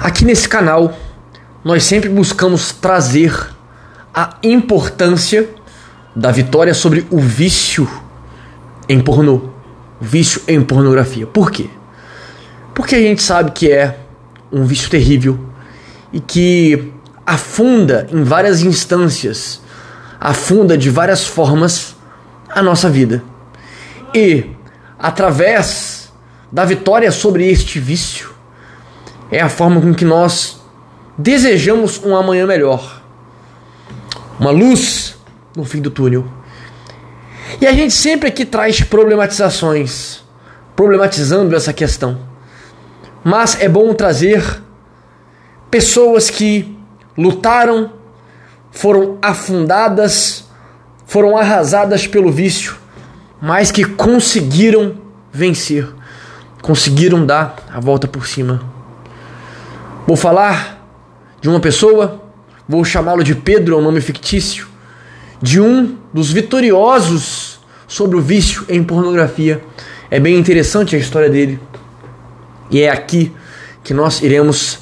Aqui nesse canal, nós sempre buscamos trazer a importância da vitória sobre o vício em pornô, vício em pornografia. Por quê? Porque a gente sabe que é um vício terrível e que afunda em várias instâncias, afunda de várias formas a nossa vida. E através da vitória sobre este vício, é a forma com que nós desejamos um amanhã melhor. Uma luz no fim do túnel. E a gente sempre aqui traz problematizações, problematizando essa questão. Mas é bom trazer pessoas que lutaram, foram afundadas, foram arrasadas pelo vício, mas que conseguiram vencer, conseguiram dar a volta por cima. Vou falar de uma pessoa, vou chamá-lo de Pedro, é um nome fictício, de um dos vitoriosos sobre o vício em pornografia. É bem interessante a história dele. E é aqui que nós iremos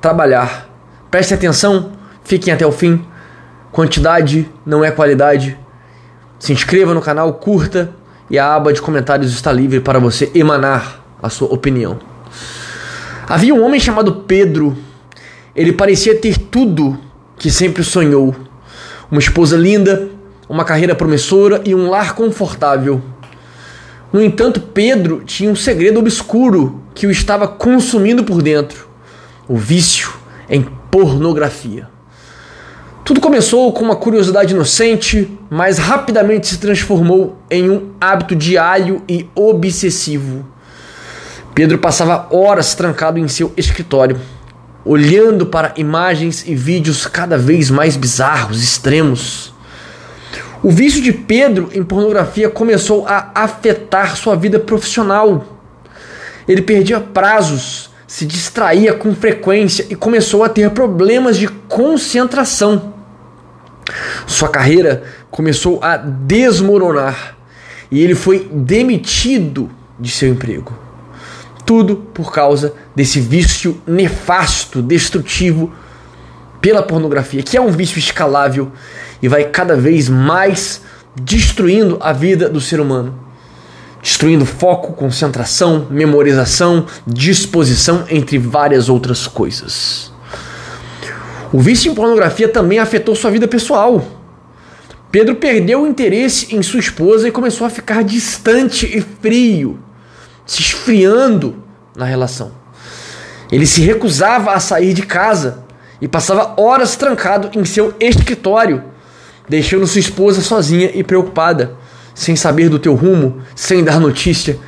trabalhar. Preste atenção, fiquem até o fim. Quantidade não é qualidade. Se inscreva no canal, curta e a aba de comentários está livre para você emanar a sua opinião. Havia um homem chamado Pedro. Ele parecia ter tudo que sempre sonhou: uma esposa linda, uma carreira promissora e um lar confortável. No entanto, Pedro tinha um segredo obscuro que o estava consumindo por dentro: o vício em pornografia. Tudo começou com uma curiosidade inocente, mas rapidamente se transformou em um hábito diário e obsessivo. Pedro passava horas trancado em seu escritório, olhando para imagens e vídeos cada vez mais bizarros, extremos. O vício de Pedro em pornografia começou a afetar sua vida profissional. Ele perdia prazos, se distraía com frequência e começou a ter problemas de concentração. Sua carreira começou a desmoronar e ele foi demitido de seu emprego. Tudo por causa desse vício nefasto, destrutivo pela pornografia, que é um vício escalável e vai cada vez mais destruindo a vida do ser humano. Destruindo foco, concentração, memorização, disposição, entre várias outras coisas. O vício em pornografia também afetou sua vida pessoal. Pedro perdeu o interesse em sua esposa e começou a ficar distante e frio, se esfriando na relação. Ele se recusava a sair de casa e passava horas trancado em seu escritório, deixando sua esposa sozinha e preocupada, sem saber do teu rumo, sem dar notícia,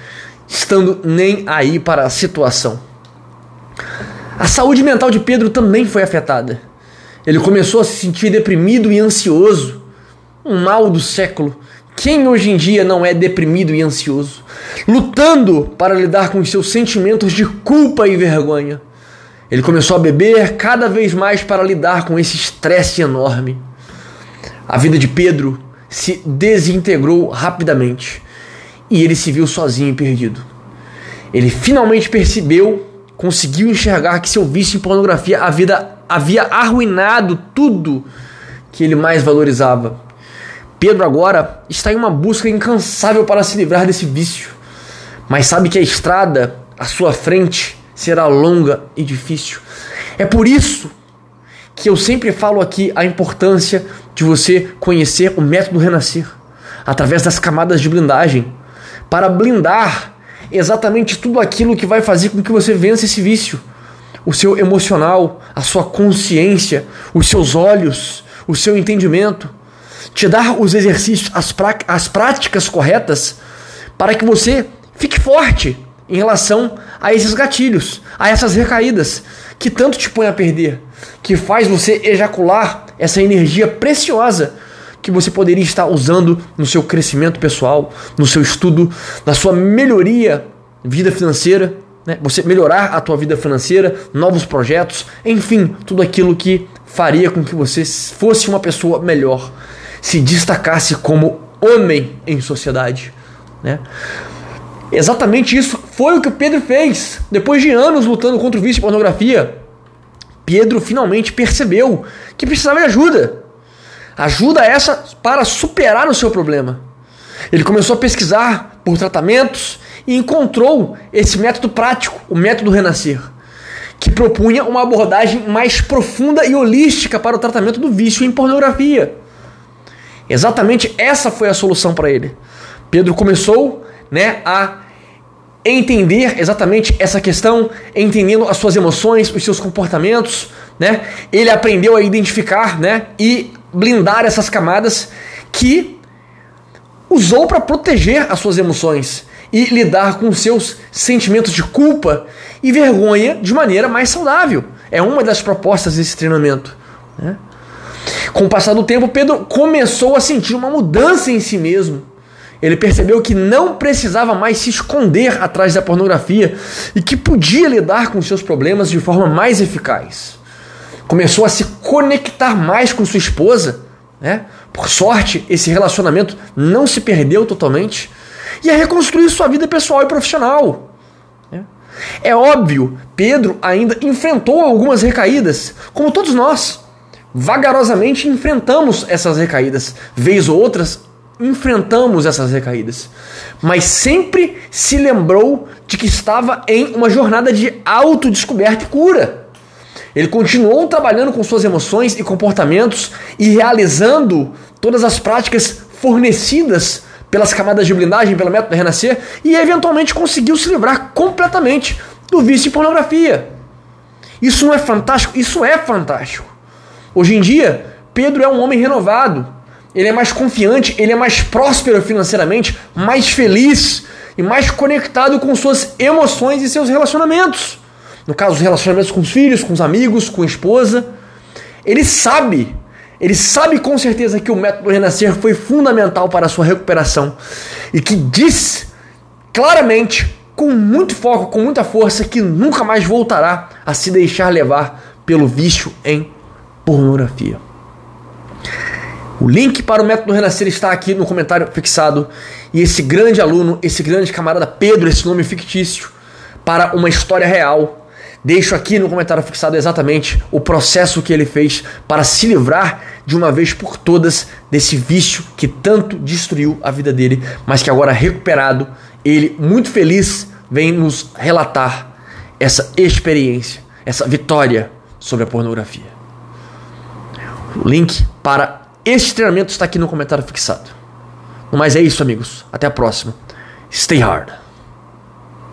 estando nem aí para a situação. A saúde mental de Pedro também foi afetada. Ele começou a se sentir deprimido e ansioso, um mal do século. Quem hoje em dia não é deprimido e ansioso, lutando para lidar com seus sentimentos de culpa e vergonha? Ele começou a beber cada vez mais para lidar com esse estresse enorme. A vida de Pedro se desintegrou rapidamente e ele se viu sozinho e perdido. Ele finalmente percebeu, conseguiu enxergar que seu vício em pornografia havia arruinado tudo que ele mais valorizava. Pedro agora está em uma busca incansável para se livrar desse vício, mas sabe que a estrada à sua frente será longa e difícil. É por isso que eu sempre falo aqui a importância de você conhecer o método renascer através das camadas de blindagem para blindar exatamente tudo aquilo que vai fazer com que você vença esse vício. O seu emocional, a sua consciência, os seus olhos, o seu entendimento. Te dar os exercícios, as, as práticas corretas para que você fique forte em relação a esses gatilhos, a essas recaídas que tanto te põe a perder, que faz você ejacular essa energia preciosa que você poderia estar usando no seu crescimento pessoal, no seu estudo, na sua melhoria vida financeira, né? você melhorar a tua vida financeira, novos projetos, enfim, tudo aquilo que faria com que você fosse uma pessoa melhor, se destacasse como homem em sociedade, né? Exatamente isso foi o que o Pedro fez. Depois de anos lutando contra o vício de pornografia, Pedro finalmente percebeu que precisava de ajuda. Ajuda essa para superar o seu problema. Ele começou a pesquisar por tratamentos e encontrou esse método prático, o método Renascer, que propunha uma abordagem mais profunda e holística para o tratamento do vício em pornografia. Exatamente essa foi a solução para ele. Pedro começou né, a entender exatamente essa questão, entendendo as suas emoções, os seus comportamentos, né? Ele aprendeu a identificar, né, e blindar essas camadas que usou para proteger as suas emoções e lidar com seus sentimentos de culpa e vergonha de maneira mais saudável. É uma das propostas desse treinamento. Né? Com o passar do tempo, Pedro começou a sentir uma mudança em si mesmo. Ele percebeu que não precisava mais se esconder atrás da pornografia e que podia lidar com seus problemas de forma mais eficaz. Começou a se conectar mais com sua esposa, né? Por sorte, esse relacionamento não se perdeu totalmente e a reconstruir sua vida pessoal e profissional. Né? É óbvio, Pedro ainda enfrentou algumas recaídas, como todos nós. Vagarosamente enfrentamos essas recaídas, vez ou outras enfrentamos essas recaídas, mas sempre se lembrou de que estava em uma jornada de autodescoberta e cura. Ele continuou trabalhando com suas emoções e comportamentos e realizando todas as práticas fornecidas pelas camadas de blindagem, pelo método Renascer, e eventualmente conseguiu se livrar completamente do vício em pornografia. Isso não é fantástico? Isso é fantástico. Hoje em dia, Pedro é um homem renovado, ele é mais confiante, ele é mais próspero financeiramente, mais feliz e mais conectado com suas emoções e seus relacionamentos. No caso, os relacionamentos com os filhos, com os amigos, com a esposa. Ele sabe, ele sabe com certeza que o método Renascer foi fundamental para a sua recuperação e que diz claramente, com muito foco, com muita força, que nunca mais voltará a se deixar levar pelo vício em pornografia. O link para o método Renascer está aqui no comentário fixado. E esse grande aluno, esse grande camarada Pedro, esse nome fictício, para uma história real. Deixo aqui no comentário fixado exatamente o processo que ele fez para se livrar de uma vez por todas desse vício que tanto destruiu a vida dele, mas que agora recuperado, ele muito feliz vem nos relatar essa experiência, essa vitória sobre a pornografia. Link para este treinamento está aqui no comentário fixado. Mas é isso, amigos. Até a próxima. Stay hard.